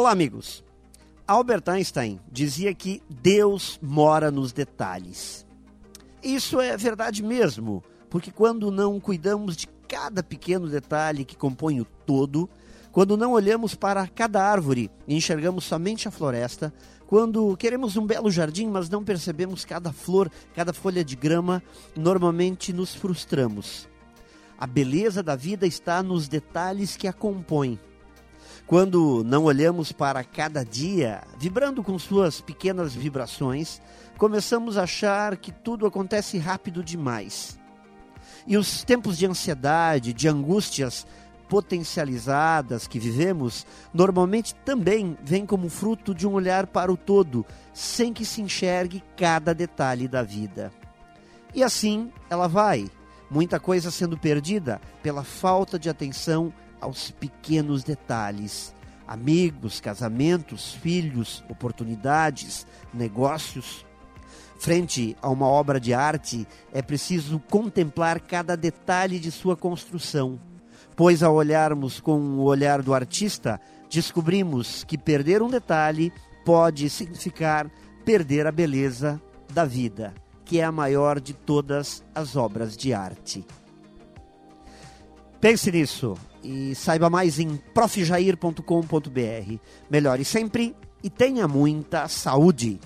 Olá, amigos. Albert Einstein dizia que Deus mora nos detalhes. Isso é verdade mesmo, porque quando não cuidamos de cada pequeno detalhe que compõe o todo, quando não olhamos para cada árvore e enxergamos somente a floresta, quando queremos um belo jardim, mas não percebemos cada flor, cada folha de grama, normalmente nos frustramos. A beleza da vida está nos detalhes que a compõem. Quando não olhamos para cada dia, vibrando com suas pequenas vibrações, começamos a achar que tudo acontece rápido demais. E os tempos de ansiedade, de angústias potencializadas que vivemos, normalmente também vêm como fruto de um olhar para o todo, sem que se enxergue cada detalhe da vida. E assim ela vai, muita coisa sendo perdida pela falta de atenção aos pequenos detalhes. Amigos, casamentos, filhos, oportunidades, negócios. Frente a uma obra de arte, é preciso contemplar cada detalhe de sua construção, pois ao olharmos com o olhar do artista, descobrimos que perder um detalhe pode significar perder a beleza da vida, que é a maior de todas as obras de arte. Pense nisso e saiba mais em profjair.com.br. Melhore sempre e tenha muita saúde.